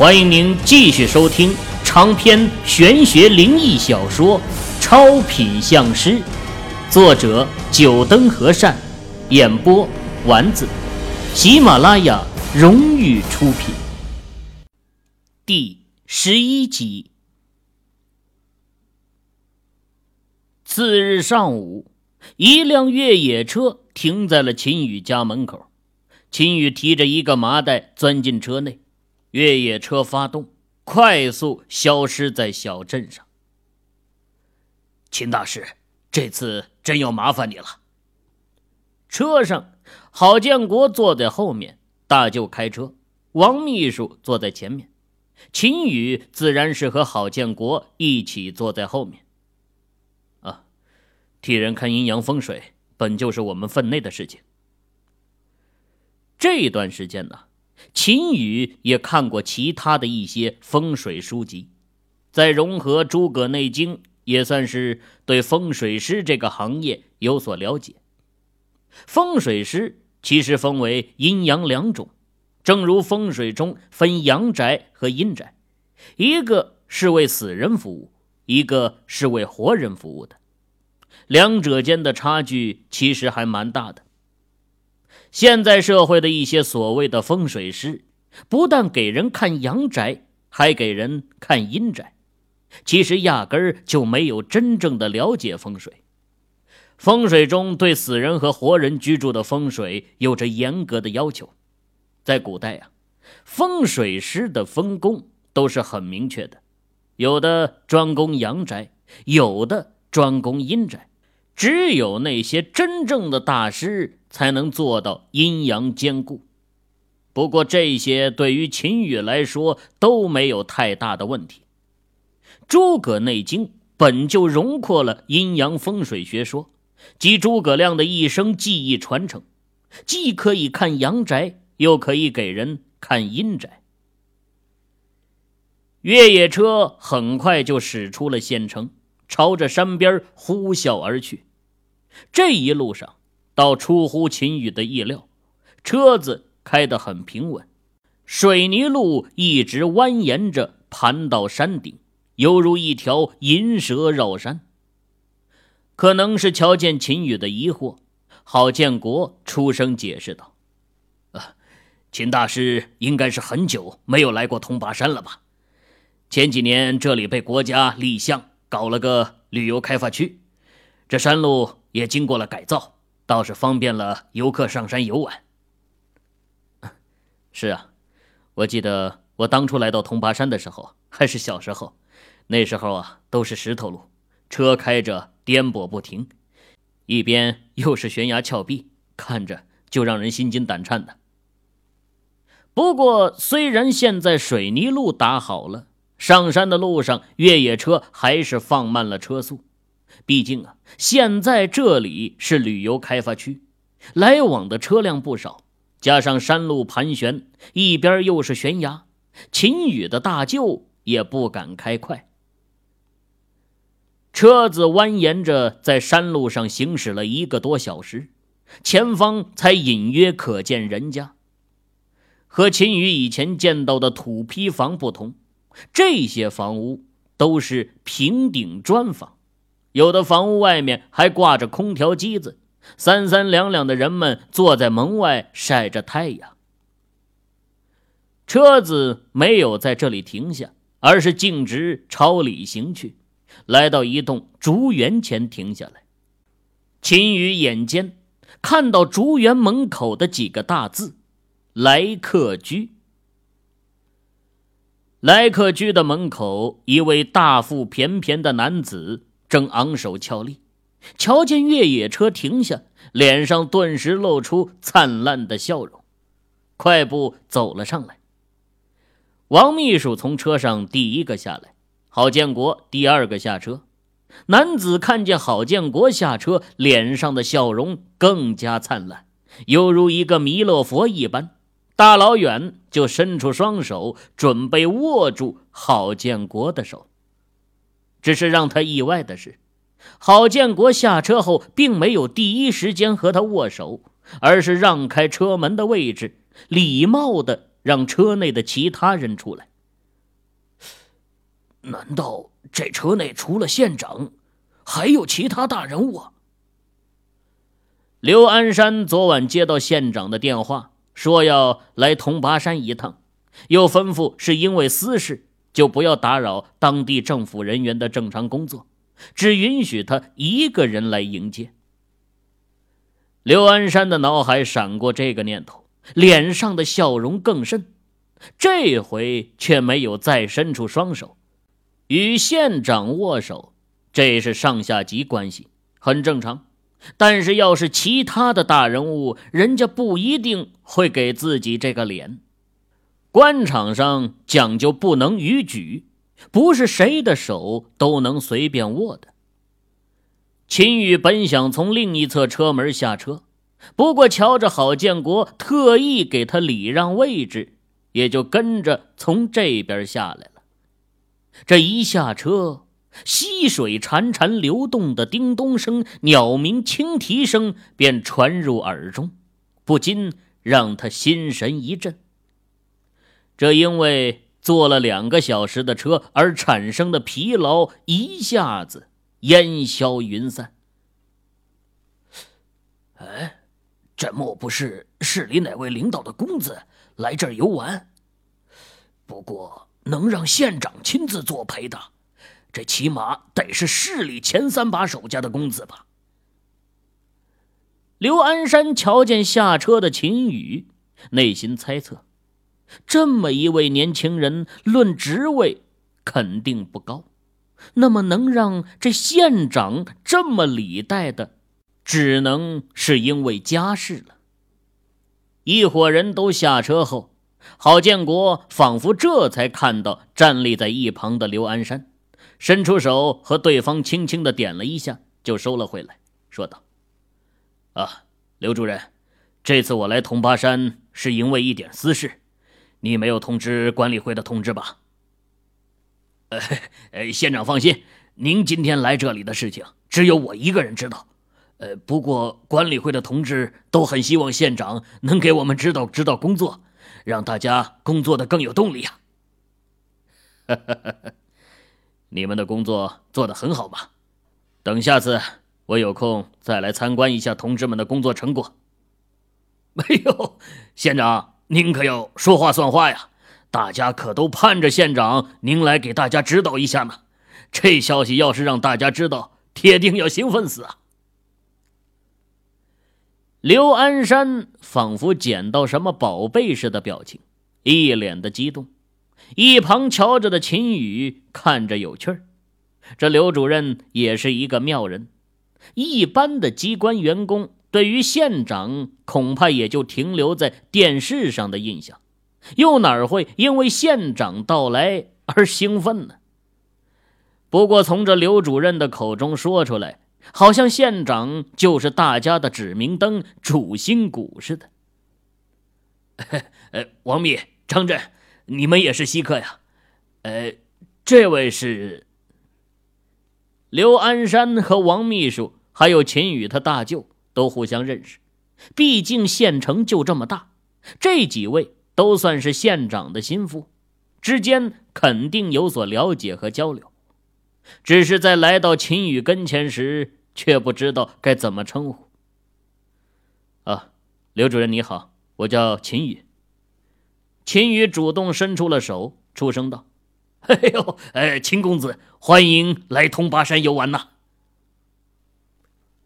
欢迎您继续收听长篇玄学灵异小说《超品相师》，作者：九灯和善，演播：丸子，喜马拉雅荣誉出品。第十一集。次日上午，一辆越野车停在了秦宇家门口，秦宇提着一个麻袋钻进车内。越野车发动，快速消失在小镇上。秦大师，这次真要麻烦你了。车上，郝建国坐在后面，大舅开车，王秘书坐在前面，秦宇自然是和郝建国一起坐在后面。啊，替人看阴阳风水，本就是我们分内的事情。这段时间呢？秦宇也看过其他的一些风水书籍，在融合诸葛内经，也算是对风水师这个行业有所了解。风水师其实分为阴阳两种，正如风水中分阳宅和阴宅，一个是为死人服务，一个是为活人服务的，两者间的差距其实还蛮大的。现在社会的一些所谓的风水师，不但给人看阳宅，还给人看阴宅，其实压根儿就没有真正的了解风水。风水中对死人和活人居住的风水有着严格的要求。在古代啊，风水师的分工都是很明确的，有的专攻阳宅，有的专攻阴宅。只有那些真正的大师才能做到阴阳兼顾。不过这些对于秦羽来说都没有太大的问题。诸葛内经本就融括了阴阳风水学说，及诸葛亮的一生技艺传承，既可以看阳宅，又可以给人看阴宅。越野车很快就驶出了县城，朝着山边呼啸而去。这一路上，倒出乎秦宇的意料，车子开得很平稳，水泥路一直蜿蜒着盘到山顶，犹如一条银蛇绕山。可能是瞧见秦宇的疑惑，郝建国出声解释道：“啊，秦大师应该是很久没有来过通巴山了吧？前几年这里被国家立项搞了个旅游开发区，这山路。”也经过了改造，倒是方便了游客上山游玩。是啊，我记得我当初来到铜巴山的时候还是小时候，那时候啊都是石头路，车开着颠簸不停，一边又是悬崖峭壁，看着就让人心惊胆颤的。不过，虽然现在水泥路打好了，上山的路上越野车还是放慢了车速。毕竟啊，现在这里是旅游开发区，来往的车辆不少，加上山路盘旋，一边又是悬崖，秦宇的大舅也不敢开快。车子蜿蜒着在山路上行驶了一个多小时，前方才隐约可见人家。和秦宇以前见到的土坯房不同，这些房屋都是平顶砖房。有的房屋外面还挂着空调机子，三三两两的人们坐在门外晒着太阳。车子没有在这里停下，而是径直朝里行去，来到一栋竹园前停下来。秦宇眼尖，看到竹园门口的几个大字“来客居”。来客居的门口，一位大腹便便的男子。正昂首翘立，瞧见越野车停下，脸上顿时露出灿烂的笑容，快步走了上来。王秘书从车上第一个下来，郝建国第二个下车。男子看见郝建国下车，脸上的笑容更加灿烂，犹如一个弥勒佛一般，大老远就伸出双手，准备握住郝建国的手。只是让他意外的是，郝建国下车后并没有第一时间和他握手，而是让开车门的位置，礼貌的让车内的其他人出来，难道这车内除了县长，还有其他大人物？刘安山昨晚接到县长的电话，说要来通巴山一趟，又吩咐是因为私事，就不要打扰当地政府人员的正常工作，只允许他一个人来迎接。刘安山的脑海闪过这个念头，脸上的笑容更甚，这回却没有再伸出双手。与县长握手，这是上下级关系，很正常。但是，要是其他的大人物，人家不一定会给自己这个脸。官场上讲究不能逾矩，不是谁的手都能随便握的。秦宇本想从另一侧车门下车，不过瞧着郝建国特意给他礼让位置，也就跟着从这边下来了。这一下车，溪水潺潺流动的叮咚声、鸟鸣轻啼声便传入耳中，不禁让他心神一震。这因为坐了两个小时的车而产生的疲劳，一下子烟消云散。哎，这莫不是市里哪位领导的公子来这儿游玩？不过……能让县长亲自作陪的，这起码得是市里前三把手家的公子吧？刘安山瞧见下车的秦宇，内心猜测：这么一位年轻人，论职位肯定不高，那么能让这县长这么礼待的，只能是因为家世了。一伙人都下车后。郝建国仿佛这才看到站立在一旁的刘安山，伸出手和对方轻轻的点了一下，就收了回来，说道：“啊，刘主任，这次我来通巴山是因为一点私事，你没有通知管理会的通知吧？”“呃，县长放心，您今天来这里的事情只有我一个人知道。呃，不过管理会的同志都很希望县长能给我们指导指导工作。”让大家工作的更有动力啊！你们的工作做得很好嘛。等下次我有空再来参观一下同志们的工作成果。没有，县长您可要说话算话呀！大家可都盼着县长您来给大家指导一下呢。这消息要是让大家知道，铁定要兴奋死啊！刘安山仿佛捡到什么宝贝似的表情，一脸的激动。一旁瞧着的秦宇看着有趣儿。这刘主任也是一个妙人。一般的机关员工对于县长恐怕也就停留在电视上的印象，又哪会因为县长到来而兴奋呢？不过从这刘主任的口中说出来。好像县长就是大家的指明灯、主心骨似的。呃，王秘、张震，你们也是稀客呀。呃，这位是刘安山和王秘书，还有秦宇他大舅都互相认识。毕竟县城就这么大，这几位都算是县长的心腹，之间肯定有所了解和交流。只是在来到秦宇跟前时，却不知道该怎么称呼。啊，刘主任你好，我叫秦宇。秦宇主动伸出了手，出声道：“哎呦，哎，秦公子，欢迎来通巴山游玩呐！”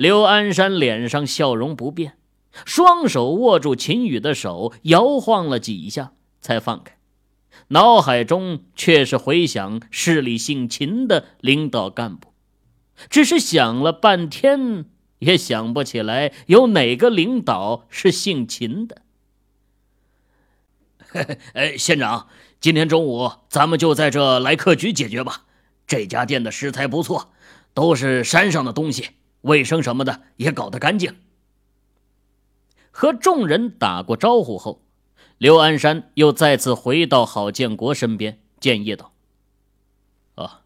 刘安山脸上笑容不变，双手握住秦宇的手，摇晃了几下，才放开。脑海中却是回想市里姓秦的领导干部，只是想了半天也想不起来有哪个领导是姓秦的。哎，县长，今天中午咱们就在这来客局解决吧。这家店的食材不错，都是山上的东西，卫生什么的也搞得干净。和众人打过招呼后。刘安山又再次回到郝建国身边，建议道：“啊，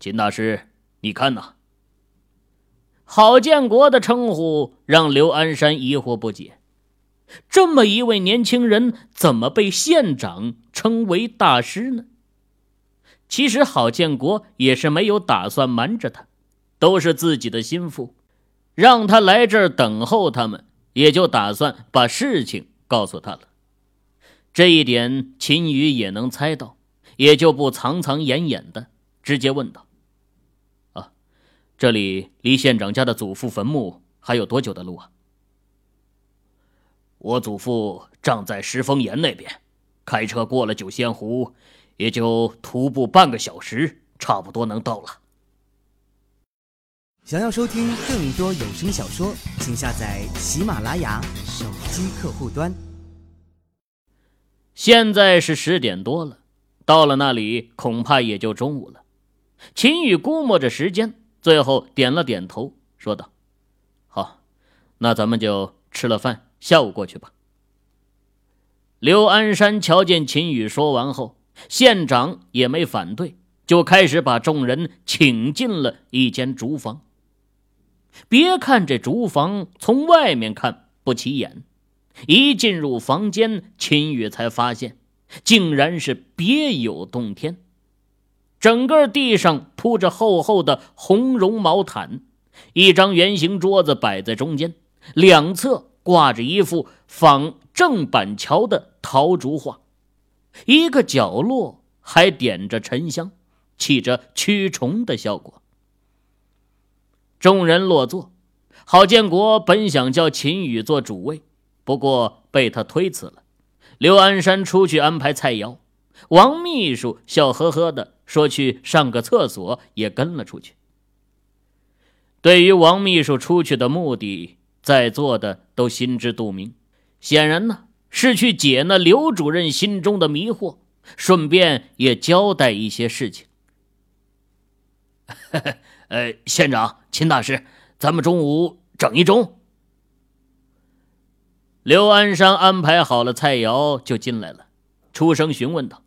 秦大师，你看呐。”郝建国的称呼让刘安山疑惑不解：这么一位年轻人，怎么被县长称为大师呢？其实郝建国也是没有打算瞒着他，都是自己的心腹，让他来这儿等候他们，也就打算把事情告诉他了。这一点秦宇也能猜到，也就不藏藏掩掩的，直接问道：“啊，这里离县长家的祖父坟墓还有多久的路啊？”我祖父葬在石峰岩那边，开车过了九仙湖。也就徒步半个小时，差不多能到了。想要收听更多有声小说，请下载喜马拉雅手机客户端。现在是十点多了，到了那里恐怕也就中午了。秦宇估摸着时间，最后点了点头，说道：“好，那咱们就吃了饭，下午过去吧。”刘安山瞧见秦宇说完后。县长也没反对，就开始把众人请进了一间竹房。别看这竹房从外面看不起眼，一进入房间，秦宇才发现，竟然是别有洞天。整个地上铺着厚厚的红绒毛毯，一张圆形桌子摆在中间，两侧挂着一幅仿郑板桥的陶竹画。一个角落还点着沉香，起着驱虫的效果。众人落座，郝建国本想叫秦宇做主位，不过被他推辞了。刘安山出去安排菜肴，王秘书笑呵呵的说去上个厕所，也跟了出去。对于王秘书出去的目的，在座的都心知肚明。显然呢。是去解那刘主任心中的迷惑，顺便也交代一些事情。呃，县长、秦大师，咱们中午整一盅。刘安山安排好了菜肴，就进来了，出声询问道：“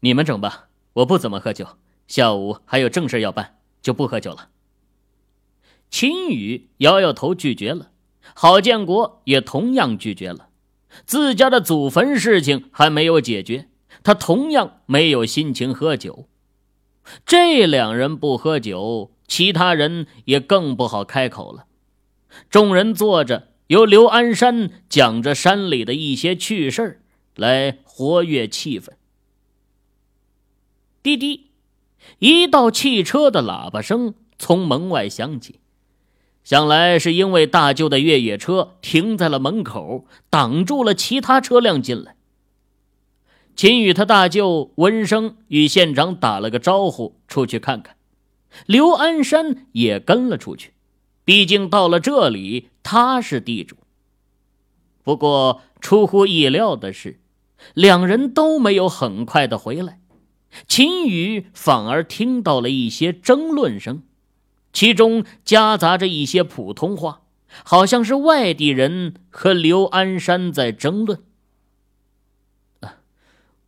你们整吧，我不怎么喝酒，下午还有正事要办，就不喝酒了。”秦宇摇摇头拒绝了。郝建国也同样拒绝了，自家的祖坟事情还没有解决，他同样没有心情喝酒。这两人不喝酒，其他人也更不好开口了。众人坐着，由刘安山讲着山里的一些趣事来活跃气氛。滴滴，一道汽车的喇叭声从门外响起。想来是因为大舅的越野车停在了门口，挡住了其他车辆进来。秦宇他大舅闻声与县长打了个招呼，出去看看。刘安山也跟了出去，毕竟到了这里，他是地主。不过出乎意料的是，两人都没有很快的回来，秦宇反而听到了一些争论声。其中夹杂着一些普通话，好像是外地人和刘安山在争论。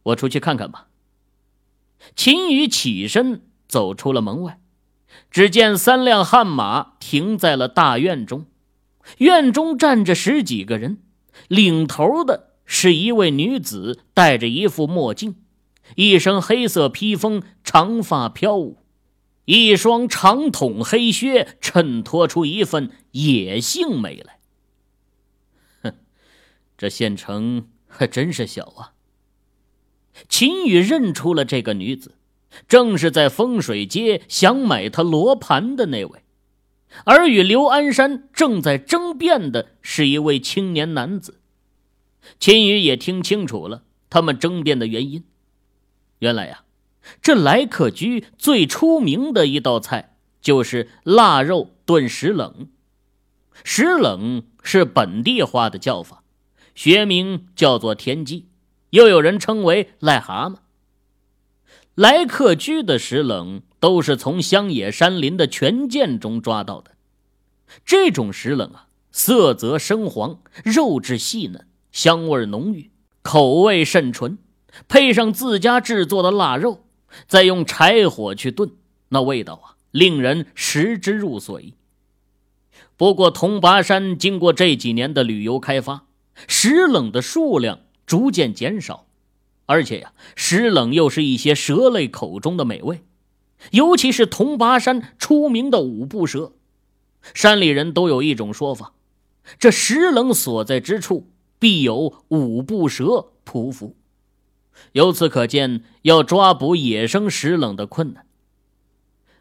我出去看看吧。秦宇起身走出了门外，只见三辆悍马停在了大院中，院中站着十几个人，领头的是一位女子，戴着一副墨镜，一身黑色披风，长发飘舞。一双长筒黑靴衬托出一份野性美来。哼，这县城还真是小啊。秦宇认出了这个女子，正是在风水街想买他罗盘的那位，而与刘安山正在争辩的是一位青年男子。秦宇也听清楚了他们争辩的原因，原来呀。这来客居最出名的一道菜就是腊肉炖石冷，石冷是本地话的叫法，学名叫做田鸡，又有人称为癞蛤蟆。来客居的石冷都是从乡野山林的泉涧中抓到的，这种石冷啊，色泽深黄，肉质细嫩，香味浓郁，口味甚纯，配上自家制作的腊肉。再用柴火去炖，那味道啊，令人食之入髓。不过，铜拔山经过这几年的旅游开发，石冷的数量逐渐减少，而且呀，石冷又是一些蛇类口中的美味，尤其是铜拔山出名的五步蛇。山里人都有一种说法，这石冷所在之处必有五步蛇匍匐。由此可见，要抓捕野生石冷的困难。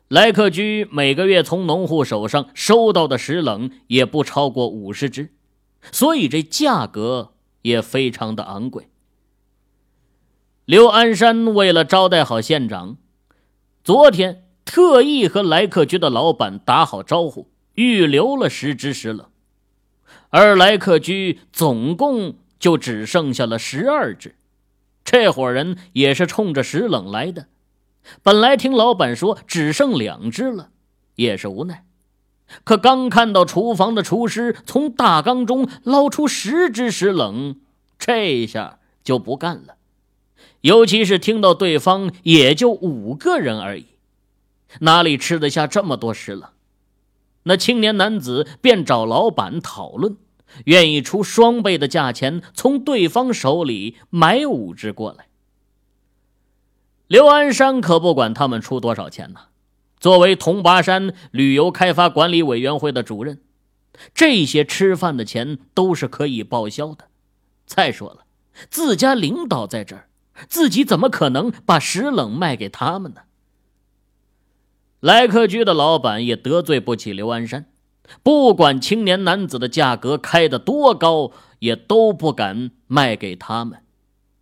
莱克居每个月从农户手上收到的石冷也不超过五十只，所以这价格也非常的昂贵。刘安山为了招待好县长，昨天特意和来客居的老板打好招呼，预留了十只石冷，而来客居总共就只剩下了十二只。这伙人也是冲着石冷来的，本来听老板说只剩两只了，也是无奈。可刚看到厨房的厨师从大缸中捞出十只石冷，这下就不干了。尤其是听到对方也就五个人而已，哪里吃得下这么多石冷？那青年男子便找老板讨论，愿意出双倍的价钱从对方手里买五只过来。刘安山可不管他们出多少钱呢，作为铜拔山旅游开发管理委员会的主任，这些吃饭的钱都是可以报销的。再说了，自家领导在这儿。自己怎么可能把石冷卖给他们呢？来客居的老板也得罪不起刘安山，不管青年男子的价格开得多高，也都不敢卖给他们。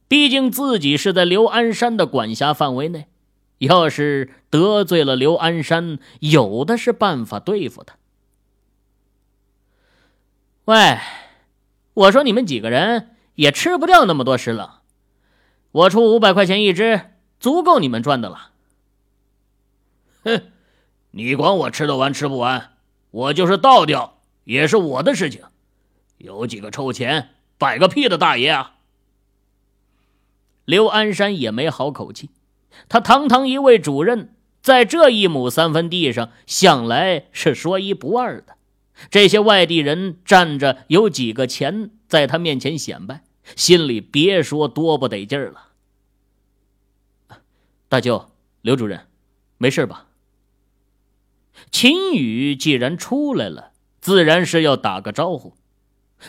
毕竟自己是在刘安山的管辖范围内，要是得罪了刘安山，有的是办法对付他。喂，我说你们几个人也吃不掉那么多石冷。我出五百块钱一只，足够你们赚的了。哼，你管我吃得完吃不完？我就是倒掉也是我的事情，有几个臭钱摆个屁的大爷啊！刘安山也没好口气，他堂堂一位主任，在这一亩三分地上，向来是说一不二的。这些外地人站着有几个钱，在他面前显摆。心里别说多不得劲儿了。大舅，刘主任，没事吧？秦宇既然出来了，自然是要打个招呼。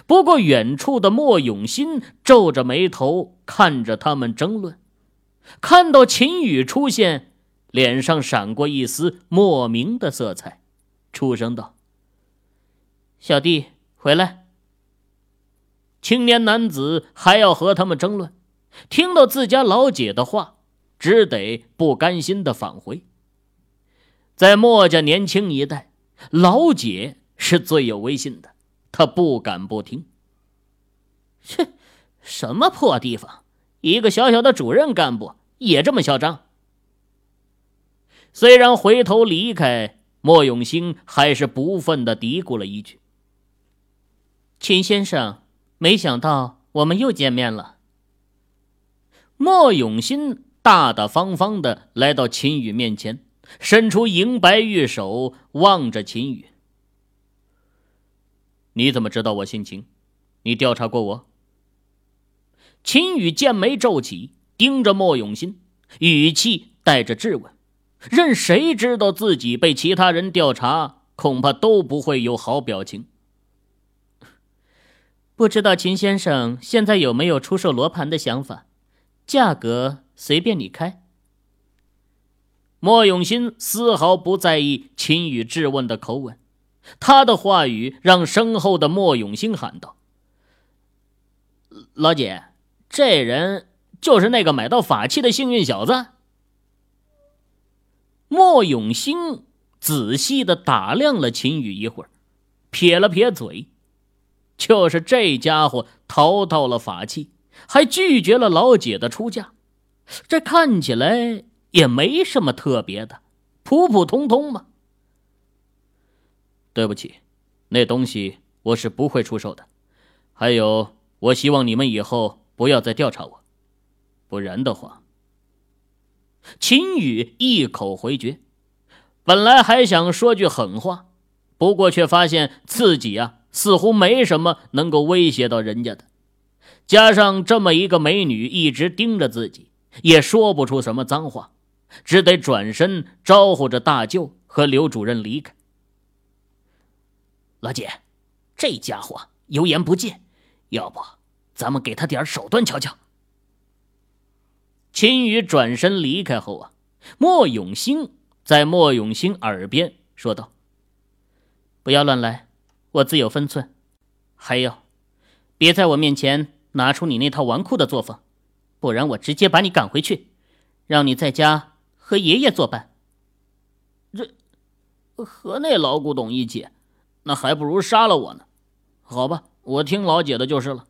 不过远处的莫永新皱着眉头看着他们争论，看到秦宇出现，脸上闪过一丝莫名的色彩，出声道：“小弟，回来。”青年男子还要和他们争论，听到自家老姐的话，只得不甘心的返回。在墨家年轻一代，老姐是最有威信的，他不敢不听。切，什么破地方，一个小小的主任干部也这么嚣张？虽然回头离开，莫永兴还是不忿的嘀咕了一句：“秦先生。”没想到我们又见面了。莫永新大大方方的来到秦宇面前，伸出银白玉手，望着秦宇：“你怎么知道我姓秦？你调查过我？”秦宇剑眉皱起，盯着莫永新，语气带着质问。任谁知道自己被其他人调查，恐怕都不会有好表情。不知道秦先生现在有没有出售罗盘的想法？价格随便你开。莫永新丝毫不在意秦宇质问的口吻，他的话语让身后的莫永新喊道：“老姐，这人就是那个买到法器的幸运小子。”莫永兴仔细的打量了秦宇一会儿，撇了撇嘴。就是这家伙淘到了法器，还拒绝了老姐的出价，这看起来也没什么特别的，普普通通嘛。对不起，那东西我是不会出售的。还有，我希望你们以后不要再调查我，不然的话。秦宇一口回绝，本来还想说句狠话，不过却发现自己啊。似乎没什么能够威胁到人家的，加上这么一个美女一直盯着自己，也说不出什么脏话，只得转身招呼着大舅和刘主任离开。老姐，这家伙油盐不进，要不咱们给他点手段瞧瞧？秦宇转身离开后啊，莫永兴在莫永兴耳边说道：“不要乱来，我自有分寸。还有，别在我面前拿出你那套纨绔的作风，不然我直接把你赶回去，让你在家和爷爷作伴。这和那老古董一起？”那还不如杀了我呢，好吧，我听老姐的就是了。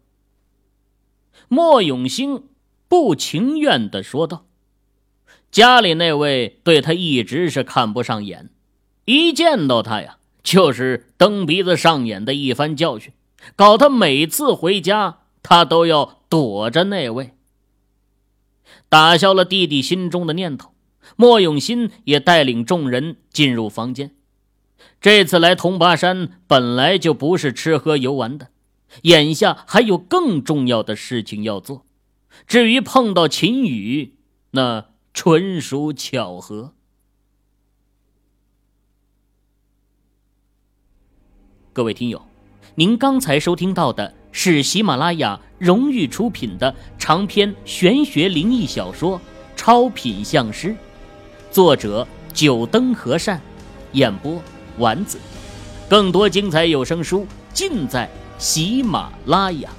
莫永兴不情愿的说道：“家里那位对他一直是看不上眼，一见到他呀，就是蹬鼻子上眼的一番教训，搞他每次回家他都要躲着那位。打消了弟弟心中的念头，莫永新也带领众人进入房间。”这次来铜拔山本来就不是吃喝游玩的，眼下还有更重要的事情要做。至于碰到秦羽，那纯属巧合。各位听友，您刚才收听到的是喜马拉雅荣誉出品的长篇玄学灵异小说《超品相师》，作者九灯和善，演播。丸子，更多精彩有声书尽在喜马拉雅。